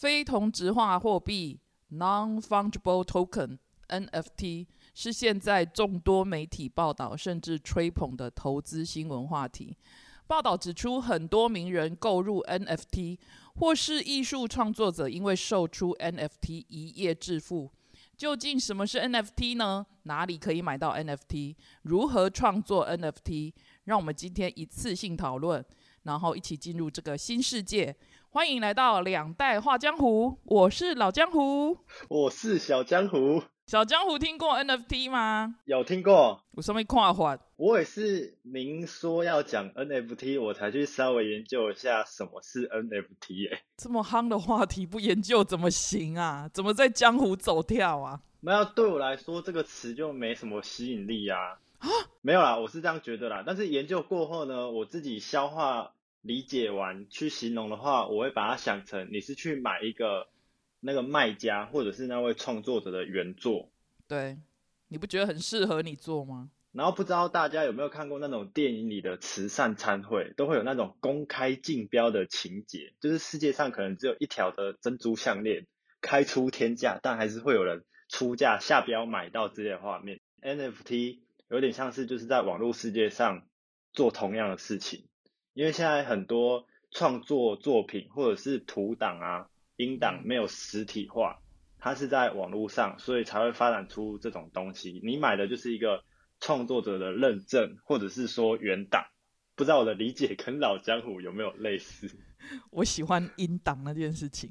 非同质化货币 （Non-fungible token，NFT） 是现在众多媒体报道甚至吹捧的投资新闻话题。报道指出，很多名人购入 NFT，或是艺术创作者因为售出 NFT 一夜致富。究竟什么是 NFT 呢？哪里可以买到 NFT？如何创作 NFT？让我们今天一次性讨论，然后一起进入这个新世界。欢迎来到两代画江湖，我是老江湖，我是小江湖。小江湖听过 NFT 吗？有听过。我上面跨画，我也是您说要讲 NFT，我才去稍微研究一下什么是 NFT。哎，这么夯的话题不研究怎么行啊？怎么在江湖走跳啊？没有，对我来说这个词就没什么吸引力啊。啊，没有啦，我是这样觉得啦。但是研究过后呢，我自己消化理解完去形容的话，我会把它想成你是去买一个。那个卖家或者是那位创作者的原作，对，你不觉得很适合你做吗？然后不知道大家有没有看过那种电影里的慈善餐会，都会有那种公开竞标的情节，就是世界上可能只有一条的珍珠项链开出天价，但还是会有人出价下标买到之类的画面。NFT 有点像是就是在网络世界上做同样的事情，因为现在很多创作作品或者是图档啊。音档没有实体化，它是在网络上，所以才会发展出这种东西。你买的就是一个创作者的认证，或者是说原档。不知道我的理解跟老江湖有没有类似？我喜欢音档那件事情。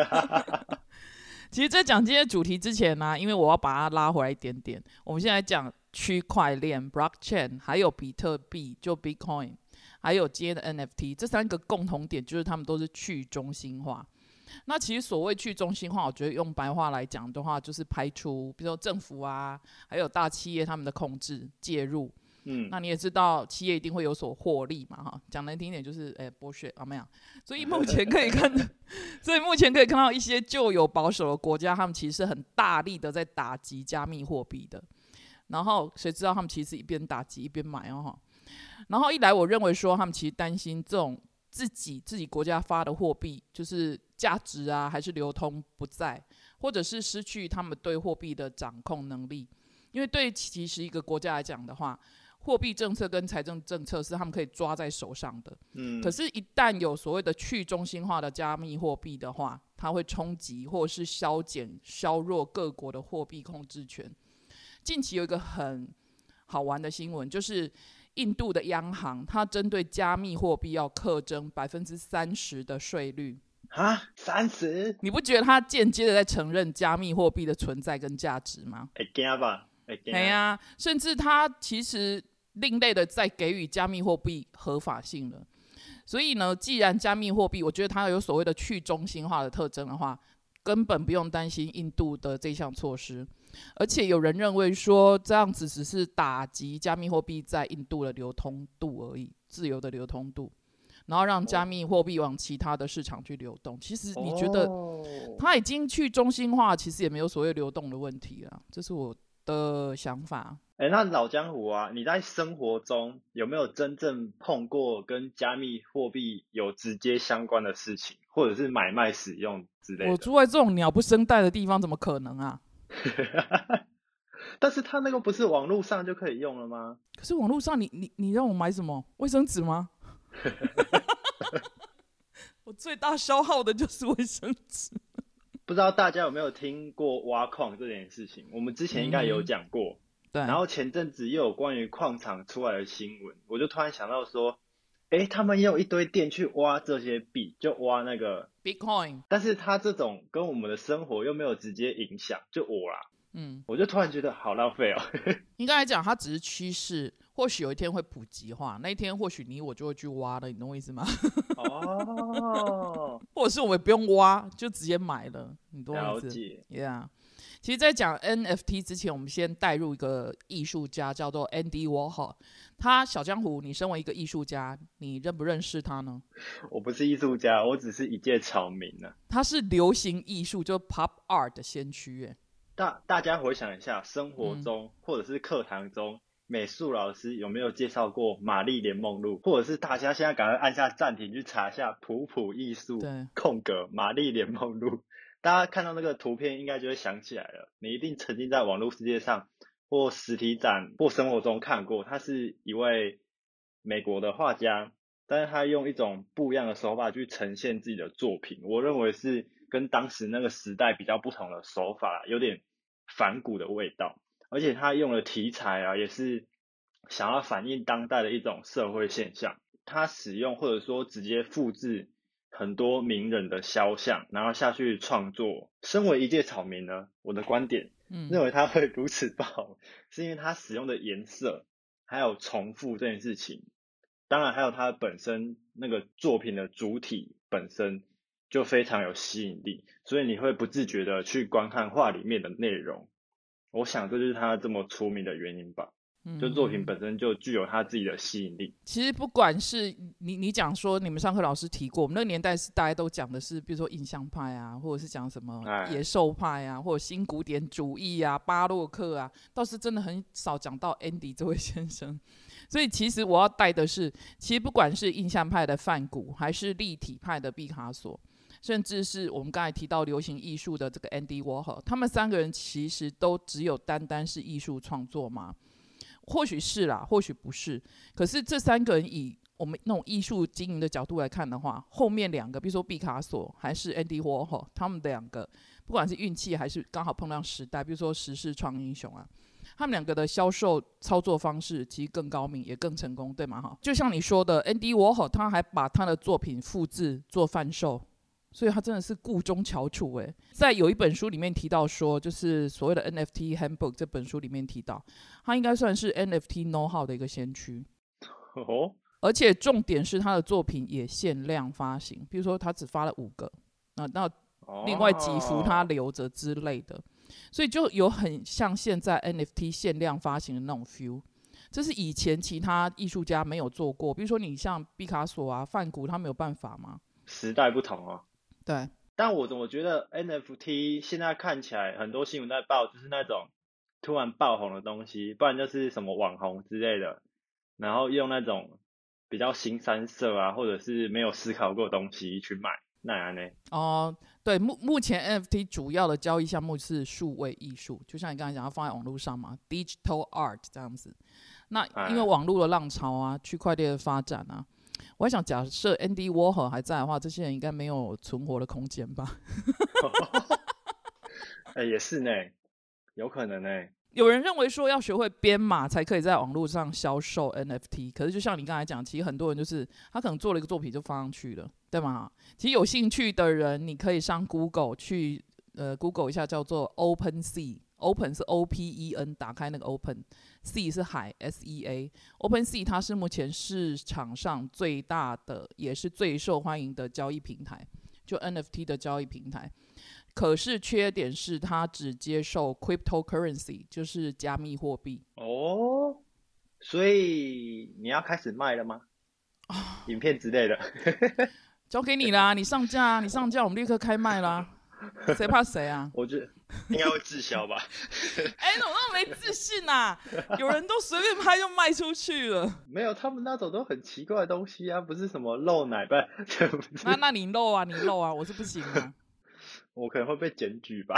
其实，在讲今天主题之前呢，因为我要把它拉回来一点点，我们现在讲区块链 （blockchain） 还有比特币（就 Bitcoin） 还有今天的 NFT，这三个共同点就是它们都是去中心化。那其实所谓去中心化，我觉得用白话来讲的话，就是排除，比如说政府啊，还有大企业他们的控制介入。嗯，那你也知道，企业一定会有所获利嘛，哈。讲难听点就是，哎，剥削啊，没有。所以目前可以看，所以目前可以看到一些旧有保守的国家，他们其实很大力的在打击加密货币的。然后谁知道他们其实一边打击一边买哦，哈。然后一来，我认为说他们其实担心这种自己自己国家发的货币就是。价值啊，还是流通不在，或者是失去他们对货币的掌控能力。因为对其实一个国家来讲的话，货币政策跟财政政策是他们可以抓在手上的。嗯。可是，一旦有所谓的去中心化的加密货币的话，它会冲击或者是削减、削弱各国的货币控制权。近期有一个很好玩的新闻，就是印度的央行，它针对加密货币要课征百分之三十的税率。啊，三十？你不觉得它间接的在承认加密货币的存在跟价值吗？会惊吧？会惊。对呀，甚至它其实另类的在给予加密货币合法性了。所以呢，既然加密货币，我觉得它有所谓的去中心化的特征的话，根本不用担心印度的这项措施。而且有人认为说，这样子只是打击加密货币在印度的流通度而已，自由的流通度。然后让加密货币往其他的市场去流动，其实你觉得它已经去中心化，其实也没有所谓流动的问题了，这是我的想法。哎，那老江湖啊，你在生活中有没有真正碰过跟加密货币有直接相关的事情，或者是买卖使用之类的？我住在这种鸟不生蛋的地方，怎么可能啊？但是他那个不是网络上就可以用了吗？可是网络上，你你你让我买什么卫生纸吗？我最大消耗的就是卫生纸。不知道大家有没有听过挖矿这件事情？我们之前应该有讲过。对。然后前阵子又有关于矿场出来的新闻，我就突然想到说，哎，他们也有一堆店去挖这些币，就挖那个 Bitcoin。但是他这种跟我们的生活又没有直接影响，就我啦。嗯。我就突然觉得好浪费哦。应该来讲，它只是趋势。或许有一天会普及化，那一天或许你我就会去挖了，你懂我意思吗？哦，或者是我们不用挖，就直接买了，你懂我意思？Yeah，其实，在讲 NFT 之前，我们先带入一个艺术家，叫做 Andy Warhol。他小江湖，你身为一个艺术家，你认不认识他呢？我不是艺术家，我只是一介草民呢。他是流行艺术，就 Pop Art 的先驱。哎，大大家回想一下，生活中或者是课堂中。美术老师有没有介绍过玛丽莲梦露，或者是大家现在赶快按下暂停去查一下普普艺术，空格玛丽莲梦露，大家看到那个图片应该就会想起来了。你一定曾经在网络世界上或实体展或生活中看过，他是一位美国的画家，但是他用一种不一样的手法去呈现自己的作品，我认为是跟当时那个时代比较不同的手法，有点反骨的味道。而且他用的题材啊，也是想要反映当代的一种社会现象。他使用或者说直接复制很多名人的肖像，然后下去创作。身为一介草民呢，我的观点嗯，认为他会如此爆红，是因为他使用的颜色还有重复这件事情，当然还有他本身那个作品的主体本身就非常有吸引力，所以你会不自觉的去观看画里面的内容。我想这就是他这么出名的原因吧，嗯就作品本身就具有它自己的吸引力。其实不管是你你讲说你们上课老师提过，我们那个年代是大家都讲的是，比如说印象派啊，或者是讲什么哎野兽派啊，或者新古典主义啊、巴洛克啊，倒是真的很少讲到 Andy 这位先生。所以其实我要带的是，其实不管是印象派的梵谷，还是立体派的毕卡索，甚至是我们刚才提到流行艺术的这个 Andy Warhol，他们三个人其实都只有单单是艺术创作吗？或许是啦，或许不是。可是这三个人以我们那种艺术经营的角度来看的话，后面两个，比如说毕卡索还是 Andy Warhol，他们两个不管是运气还是刚好碰到时代，比如说时势创英雄啊，他们两个的销售操作方式其实更高明，也更成功，对吗？哈，就像你说的，Andy Warhol 他还把他的作品复制做贩售。所以他真的是顾中翘楚诶，在有一本书里面提到说，就是所谓的 NFT Handbook 这本书里面提到，他应该算是 NFT know how 的一个先驱。哦，而且重点是他的作品也限量发行，比如说他只发了五个，那那另外几幅他哦留着之类的，所以就有很像现在 NFT 限量发行的那种 feel。这是以前其他艺术家没有做过，比如说你像毕卡索啊、梵谷，他没有办法吗？时代不同哦。对，但我怎么觉得 NFT 现在看起来很多新闻在报，就是那种突然爆红的东西，不然就是什么网红之类的，然后用那种比较新三色啊，或者是没有思考过的东西去卖，那样呢？哦、对，目目前 NFT 主要的交易项目是数位艺术，就像你刚才讲，要放在网络上嘛，digital art 这样子。那因为哎网络的浪潮啊，区块链的发展啊，我还想假设 Andy Warhol 还在的话，这些人应该没有存活的空间吧？哎、也是呢，有可能呢。有人认为说要学会编码才可以在网络上销售 NFT，可是就像你刚才讲，其实很多人就是他可能做了一个作品就放上去了，对吗？其实有兴趣的人，你可以上 Google 去呃 Google 一下叫做 Open 是 O P E N，打开那个 Open，Sea 是海 S E A，Open Sea 它是目前市场上最大的也是最受欢迎的交易平台，就 NFT 的交易平台。可是缺点是它只接受 cryptocurrency，就是加密货币。哦，所以你要开始卖了吗？影片之类的。交给你啦，你上架啊，你上架，我们立刻开卖啦，谁怕谁啊？我觉得应该会滞销吧。哎、怎么那么没自信啊？有人都随便拍就卖出去了，没有，他们那种都很奇怪的东西啊，不是什么漏奶，不是，那那你漏啊，你漏啊，我是不行啊。我可能会被检举吧。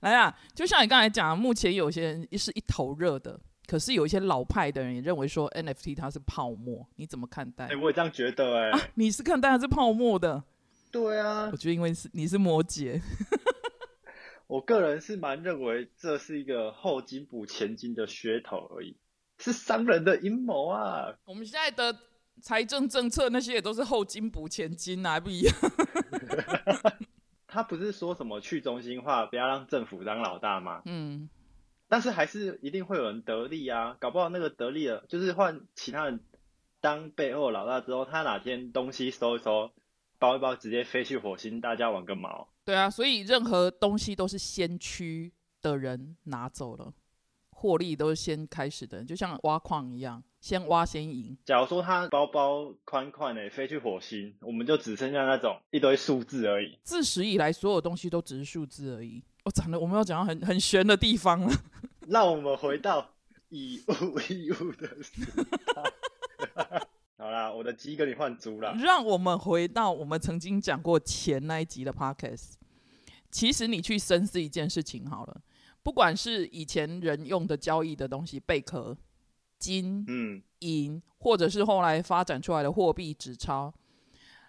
来啊，就像你刚才讲的，目前有些人是一头热的，可是有一些老派的人也认为说 NFT 它是泡沫，你怎么看待哎、？我也这样觉得哎、啊，你是看待它是泡沫的？对啊我，觉得因为是你是摩羯，我个人是蛮认为这是一个后金补前金的噱头而已，是商人的阴谋啊。我们现在的财政政策那些也都是后金补前金啊，还不一样。他不是说什么去中心化，不要让政府当老大吗？嗯，但是还是一定会有人得利啊，搞不好那个得利了，就是换其他人当背后老大之后，他哪天东西收一收，包一包，直接飞去火星，大家玩个毛。对啊，所以任何东西都是先驱的人拿走了，获利都是先开始的人，就像挖矿一样，先挖先赢。假如说他包包宽宽的飞去火星，我们就只剩下那种一堆数字而已。自始以来，所有东西都只是数字而已。我讲的我们要讲到很很玄的地方了。让我们回到以物易物的时代。好啦，我的鸡跟你换猪了。让我们回到我们曾经讲过前那一集的 podcast。其实你去深思一件事情好了，不管是以前人用的交易的东西，贝壳、金、嗯，银，或者是后来发展出来的货币、纸钞，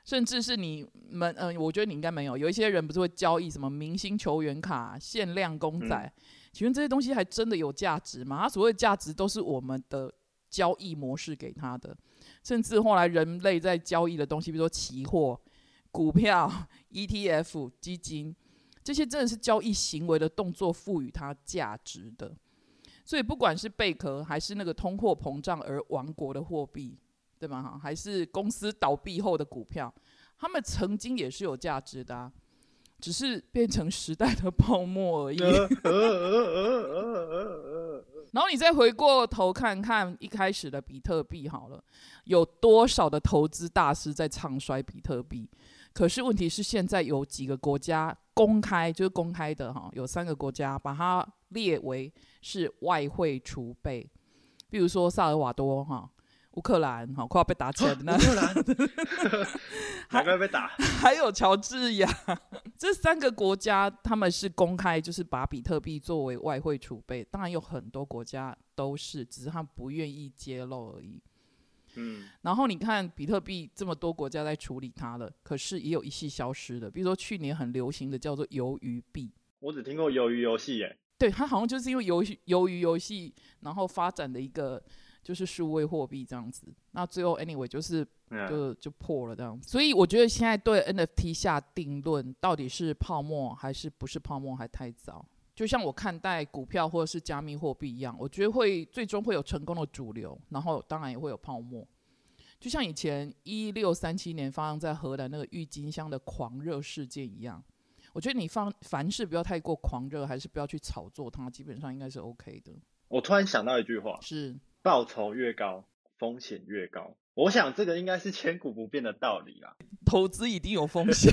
甚至是你们，嗯、我觉得你应该没有。有一些人不是会交易什么明星球员卡、限量公仔，请问这些东西还真的有价值吗？它所谓的价值都是我们的交易模式给它的，甚至后来人类在交易的东西，比如说期货、股票、ETF、基金，这些真的是交易行为的动作赋予它价值的。所以不管是贝壳，还是那个通货膨胀而亡国的货币，对吧？哈，还是公司倒闭后的股票，他们曾经也是有价值的、只是变成时代的泡沫而已。然后你再回过头看看一开始的比特币好了，有多少的投资大师在唱衰比特币？可是问题是，现在有几个国家公开，就是公开的哈，有三个国家把它列为是外汇储备，比如说萨尔瓦多哈、乌克兰哈，快要被打起来的 那乌克兰，难怪被打。还有乔治亚，这三个国家他们是公开，就是把比特币作为外汇储备。当然有很多国家都是，只是他们不愿意揭露而已。嗯，然后你看比特币这么多国家在处理它了，可是也有一系消失的，比如说去年很流行的叫做鱿鱼币。我只听过鱿鱼游戏耶。对，它好像就是因为鱿鱼鱿鱼游戏，然后发展的一个就是数位货币这样子。那最后 anyway 就是嗯，就就破了这样子。所以我觉得现在对 NFT 下定论到底是泡沫还是不是泡沫还太早。就像我看待股票或者是加密货币一样，我觉得会最终会有成功的主流，然后当然也会有泡沫。就像以前一六三七年发生在荷兰那个郁金香的狂热事件一样，我觉得你放凡事不要太过狂热，还是不要去炒作它，基本上应该是 OK 的。我突然想到一句话：是，报酬越高，风险越高。我想这个应该是千古不变的道理啦。投资一定有风险。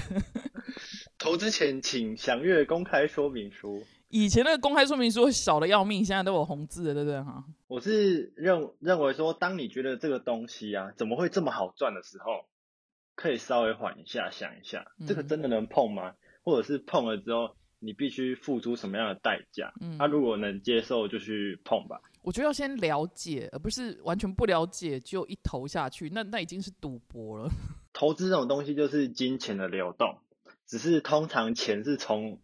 投资前请详阅公开说明书。以前那个公开说明书小的要命，现在都有红字的，对不对哈？我是认认为说，当你觉得这个东西啊怎么会这么好赚的时候，可以稍微缓一下，想一下，这个嗯真的能碰吗？或者是碰了之后，你必须付出什么样的代价？嗯他、如果能接受，就去碰吧。我觉得要先了解，而不是完全不了解就一投下去，那那已经是赌博了。投资这种东西就是金钱的流动，只是通常钱是从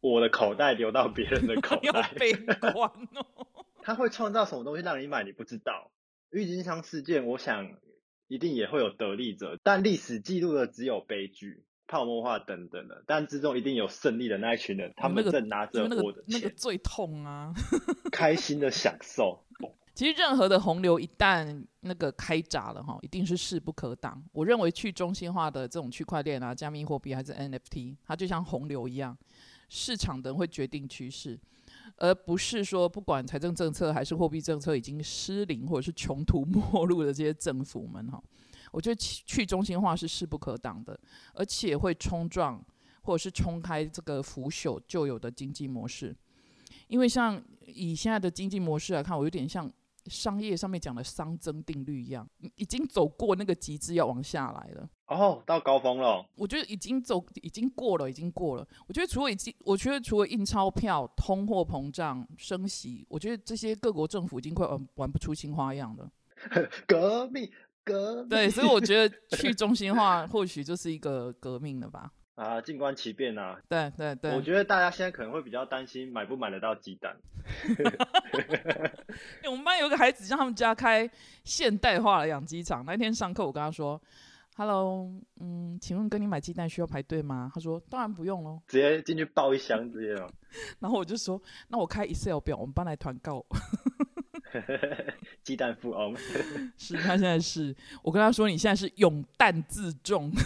我的口袋流到别人的口 袋。悲观哦。他会创造什么东西让你买，你不知道。郁金香事件，我想一定也会有得利者，但历史记录的只有悲剧、泡沫化等等的，但之中一定有胜利的那一群人，他那个们正拿着我的个那个钱，最痛啊！开心的享受。其实任何的洪流一旦那个开闸了哈，一定是势不可挡。我认为去中心化的这种区块链啊、加密货币还是 NFT，它就像洪流一样，市场的人会决定趋势，而不是说不管财政政策还是货币政策已经失灵或者是穷途 末路的这些政府们哈，我觉得去去中心化是势不可挡的，而且会冲撞或者是冲开这个腐朽旧有的经济模式。因为像以现在的经济模式来看，我有点像商业上面讲的熵增定律一样，已经走过那个极致要往下来了。哦，到高峰了，我觉得已经走，已经过了，已经过了。我觉得除了已经，我觉得除了印钞票、通货膨胀、升息，我觉得这些各国政府已经快玩玩不出新花样了。革命，革命。对，所以我觉得 去中心化或许就是一个革命了吧。啊，静观其变啊。对对对，我觉得大家现在可能会比较担心买不买得到鸡蛋。欸我们班有个孩子让他们家开现代化的养鸡场。那天上课，我跟他说：“Hello，嗯，请问跟你买鸡蛋需要排队吗？”他说：“当然不用喽。直接进去抱一箱直接哦。”然后我就说：“那我开 Excel 表，我们班来团购。鸡蛋富翁。是他现在是我跟他说：“你现在是永蛋自重。”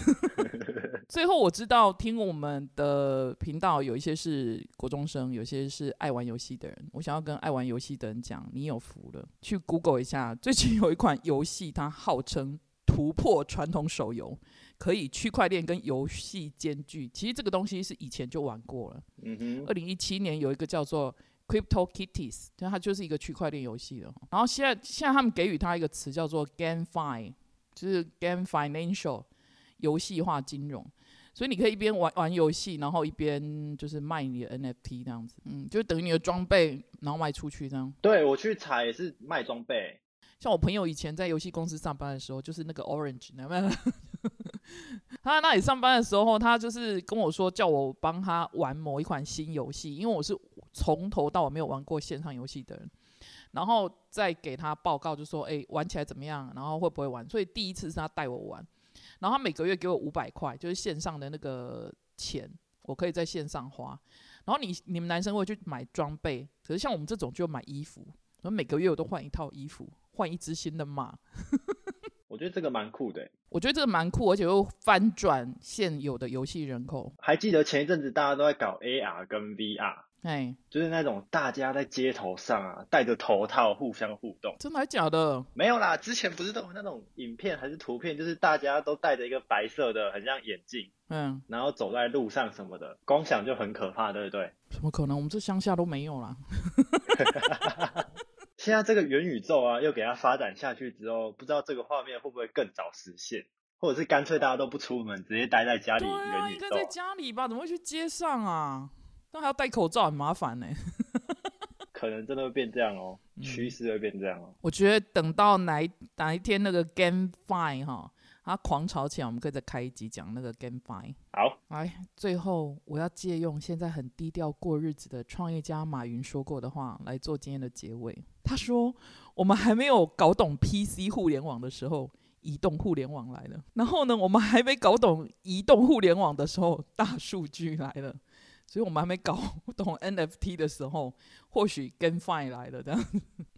最后我知道听我们的频道有一些是国中生，有些是爱玩游戏的人。我想要跟爱玩游戏的人讲，你有福了。去 Google 一下，最近有一款游戏，它号称突破传统手游，可以区块链跟游戏兼具。其实这个东西是以前就玩过了。嗯哼二，零一七年有一个叫做 Crypto Kitties，就它就是一个区块链游戏的。然后现在现在他们给予它一个词叫做 GameFi，就是 Game Financial，游戏化金融。所以你可以一边玩玩游戏，然后一边就是卖你的 NFT 这样子，嗯，就等于你的装备，然后卖出去这样。对我去采也是卖装备，像我朋友以前在游戏公司上班的时候，就是那个 Orange，那边 他在那里上班的时候，他就是跟我说叫我帮他玩某一款新游戏，因为我是从头到尾没有玩过线上游戏的人，然后再给他报告，就说哎玩起来怎么样，然后会不会玩，所以第一次是他带我玩。然后他每个月给我五百块，就是线上的那个钱，我可以在线上花。然后你你们男生会去买装备，可是像我们这种就买衣服，然后每个月我都换一套衣服，换一只新的马。我觉得这个蛮酷的，我觉得这个蛮酷，而且又翻转现有的游戏人口。还记得前一阵子大家都在搞 AR 跟 VR。哎，就是那种大家在街头上啊，戴着头套互相互动，真的还假的？没有啦，之前不是都有那种影片还是图片，就是大家都戴着一个白色的，很像眼镜，嗯，然后走在路上什么的，光想就很可怕，对不对？怎么可能？我们这乡下都没有啦。现在这个元宇宙啊，又给它发展下去之后，不知道这个画面会不会更早实现，或者是干脆大家都不出门，直接待在家里元宇宙？应该在家里吧？怎么会去街上啊？那还要戴口罩，很麻烦呢。可能真的会变这样哦，趋势会变这样哦。我觉得等到哪哪一天那个 GameFi 哈，它狂潮起来，我们可以再开一集讲那个 GameFi。好，来，最后我要借用现在很低调过日子的创业家马云说过的话来做今天的结尾。他说：“我们还没有搞懂 PC 互联网的时候，移动互联网来了。然后呢，我们还没搞懂移动互联网的时候，大数据来了。”所以我们还没搞懂 NFT 的时候，或许跟 Fine 来了这样。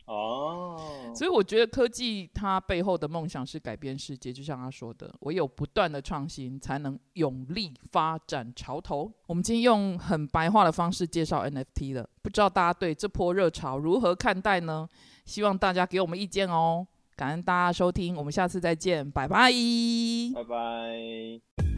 哦。所以我觉得科技它背后的梦想是改变世界，就像他说的，唯有不断的创新，才能勇立发展潮头。我们今天用很白话的方式介绍 NFT 了，不知道大家对这波热潮如何看待呢？希望大家给我们意见哦。感恩大家收听，我们下次再见，拜拜。拜拜。